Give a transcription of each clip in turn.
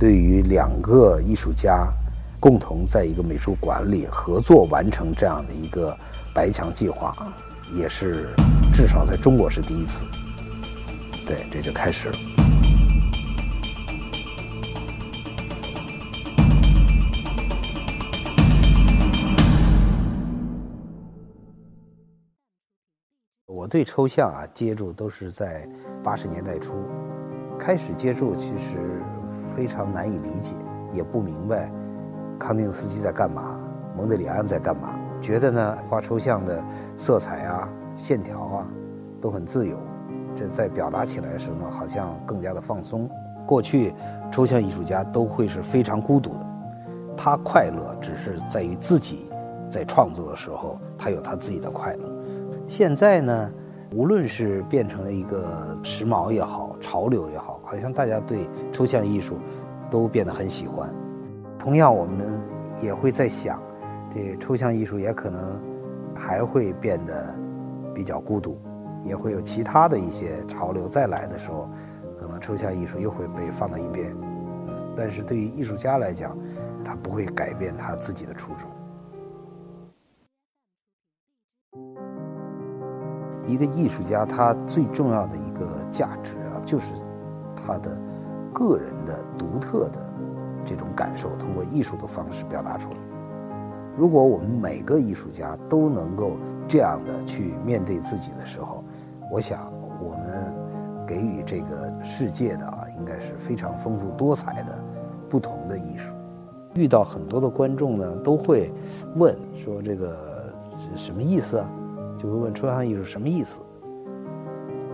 对于两个艺术家共同在一个美术馆里合作完成这样的一个白墙计划，也是至少在中国是第一次。对，这就开始了。我对抽象啊接触都是在八十年代初，开始接触其实非常难以理解，也不明白康定斯基在干嘛，蒙德里安在干嘛。觉得呢画抽象的色彩啊、线条啊都很自由，这在表达起来的时候呢，好像更加的放松。过去抽象艺术家都会是非常孤独的，他快乐只是在于自己在创作的时候，他有他自己的快乐。现在呢，无论是变成了一个时髦也好，潮流也好，好像大家对抽象艺术都变得很喜欢。同样，我们也会在想，这抽象艺术也可能还会变得比较孤独，也会有其他的一些潮流再来的时候，可能抽象艺术又会被放到一边。但是对于艺术家来讲，他不会改变他自己的初衷。一个艺术家，他最重要的一个价值啊，就是他的个人的独特的这种感受，通过艺术的方式表达出来。如果我们每个艺术家都能够这样的去面对自己的时候，我想我们给予这个世界的啊，应该是非常丰富多彩的不同的艺术。遇到很多的观众呢，都会问说这个什么意思啊？就会问抽象艺术什么意思？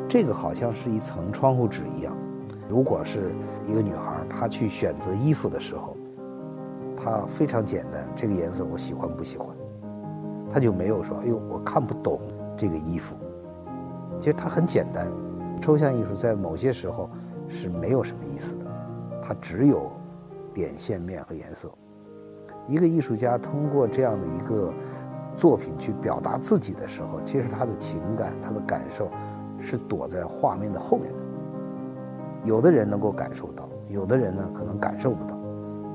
这个好像是一层窗户纸一样。如果是一个女孩，她去选择衣服的时候，她非常简单，这个颜色我喜欢不喜欢？她就没有说，哎呦，我看不懂这个衣服。其实它很简单。抽象艺术在某些时候是没有什么意思的，它只有点、线、面和颜色。一个艺术家通过这样的一个。作品去表达自己的时候，其实他的情感、他的感受是躲在画面的后面的。有的人能够感受到，有的人呢可能感受不到，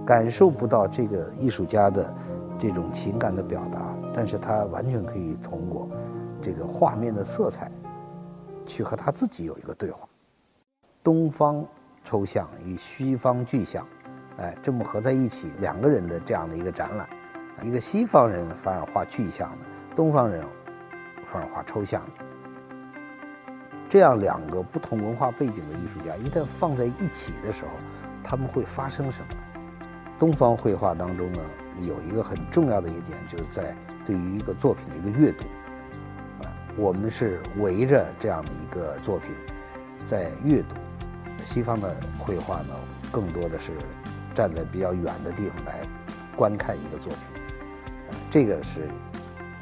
感受不到这个艺术家的这种情感的表达，但是他完全可以通过这个画面的色彩去和他自己有一个对话。东方抽象与西方具象，哎，这么合在一起，两个人的这样的一个展览。一个西方人反而画具象的，东方人反而画抽象的。这样两个不同文化背景的艺术家一旦放在一起的时候，他们会发生什么？东方绘画当中呢，有一个很重要的一点，就是在对于一个作品的一个阅读。啊，我们是围着这样的一个作品在阅读。西方的绘画呢，更多的是站在比较远的地方来观看一个作品。这个是，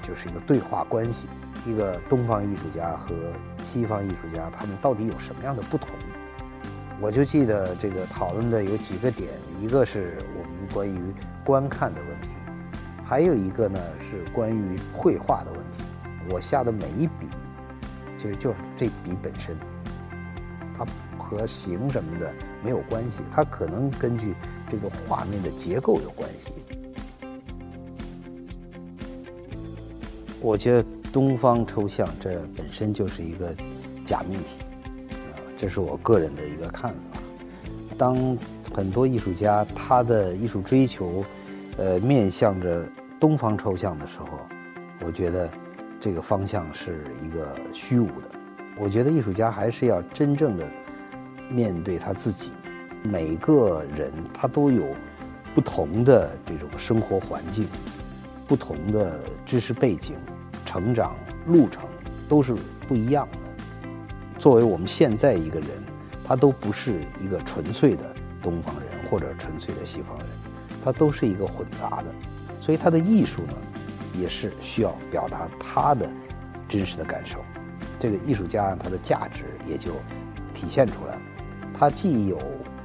就是一个对话关系，一个东方艺术家和西方艺术家，他们到底有什么样的不同？我就记得这个讨论的有几个点，一个是我们关于观看的问题，还有一个呢是关于绘画的问题。我下的每一笔，其实就是这笔本身，它和形什么的没有关系，它可能根据这个画面的结构有关系。我觉得东方抽象这本身就是一个假命题，啊，这是我个人的一个看法。当很多艺术家他的艺术追求，呃，面向着东方抽象的时候，我觉得这个方向是一个虚无的。我觉得艺术家还是要真正的面对他自己。每个人他都有不同的这种生活环境。不同的知识背景、成长路程都是不一样的。作为我们现在一个人，他都不是一个纯粹的东方人或者纯粹的西方人，他都是一个混杂的。所以他的艺术呢，也是需要表达他的真实的感受。这个艺术家他的价值也就体现出来了。他既有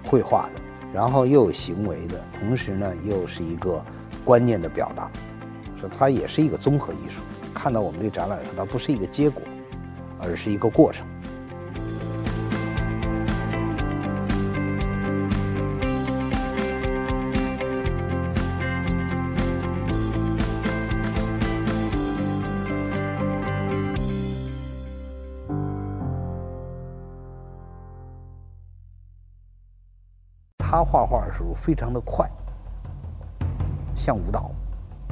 绘画的，然后又有行为的，同时呢又是一个观念的表达。它也是一个综合艺术。看到我们这展览上，它不是一个结果，而是一个过程。他画画的时候非常的快。像舞蹈，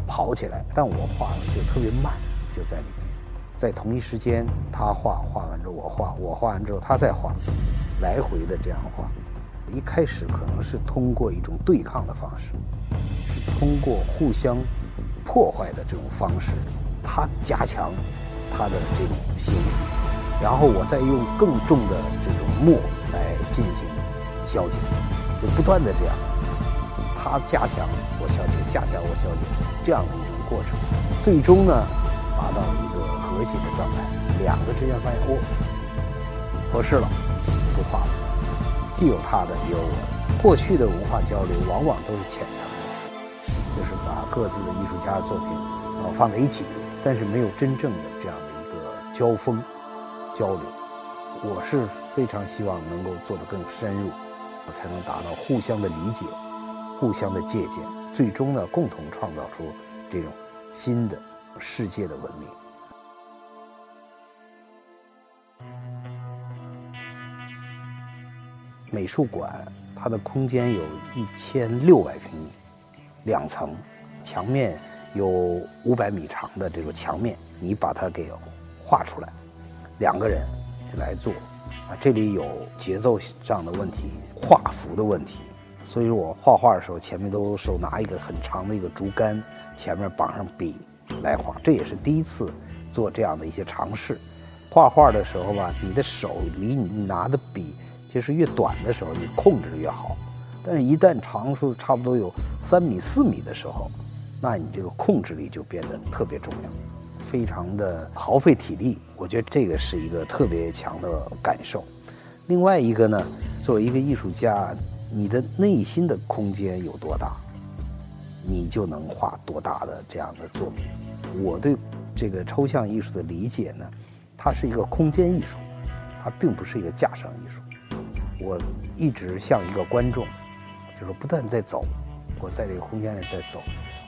跑起来，但我画的就特别慢。就在里面。在同一时间，他画画完之后我画，我画完之后他再画，来回的这样画。一开始可能是通过一种对抗的方式，是通过互相破坏的这种方式，他加强他的这种心理，然后我再用更重的这种墨来进行消解，就不断的这样，他加强我消解，加强我消解，这样的一种过程，最终呢达到一个和谐的状态，两个之间发现哦合适了，不画了。既有他的，也有我的。过去的文化交流往往都是浅层的，就是把各自的艺术家的作品啊放在一起，但是没有真正的这样的一个交锋交流。我是非常希望能够做得更深入，才能达到互相的理解、互相的借鉴，最终呢共同创造出这种新的世界的文明。美术馆它的空间有一千六百平米，两层，墙面有五百米长的这个墙面，你把它给画出来，两个人来做，啊，这里有节奏上的问题，画幅的问题，所以说我画画的时候前面都手拿一个很长的一个竹竿，前面绑上笔来画，这也是第一次做这样的一些尝试。画画的时候吧，你的手离你拿的笔。其实越短的时候，你控制的越好，但是一旦长出差不多有三米四米的时候，那你这个控制力就变得特别重要，非常的耗费体力。我觉得这个是一个特别强的感受。另外一个呢，作为一个艺术家，你的内心的空间有多大，你就能画多大的这样的作品。我对这个抽象艺术的理解呢，它是一个空间艺术，它并不是一个架上艺术。我一直像一个观众，就是不断在走，我在这个空间里在走。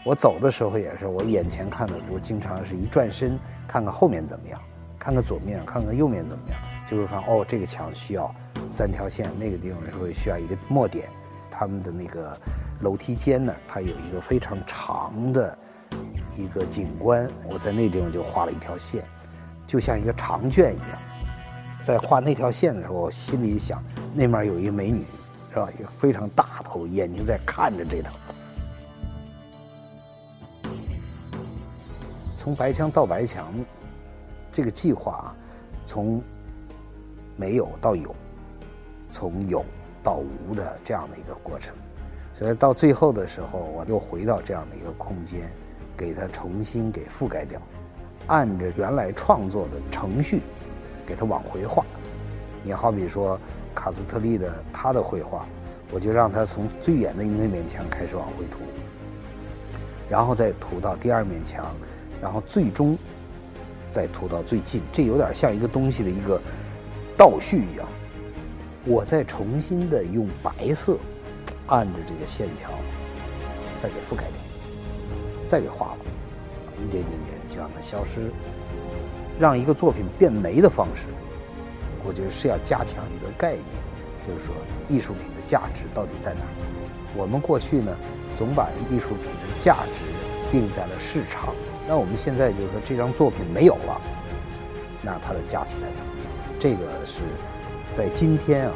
我走的时候也是，我眼前看的，我经常是一转身看看后面怎么样，看看左面，看看右面怎么样，就是说哦，这个墙需要三条线，那个地方会需要一个墨点。他们的那个楼梯间呢，它有一个非常长的一个景观，我在那地方就画了一条线，就像一个长卷一样。在画那条线的时候，我心里想。那面有一美女，是吧？一个非常大头，眼睛在看着这头。从白墙到白墙，这个计划啊，从没有到有，从有到无的这样的一个过程。所以到最后的时候，我又回到这样的一个空间，给它重新给覆盖掉，按着原来创作的程序，给它往回画。你好比说。卡斯特利的他的绘画，我就让他从最远的那面墙开始往回涂，然后再涂到第二面墙，然后最终再涂到最近。这有点像一个东西的一个倒叙一样。我再重新的用白色按着这个线条再给覆盖掉，再给画了，一点点点就让它消失，让一个作品变没的方式。我觉得是要加强一个概念，就是说艺术品的价值到底在哪？我们过去呢，总把艺术品的价值定在了市场。那我们现在就是说，这张作品没有了，那它的价值在哪？这个是在今天啊，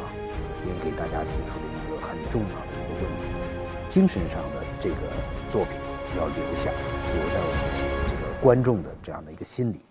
也给大家提出了一个很重要的一个问题：精神上的这个作品要留下，留在我们这个观众的这样的一个心里。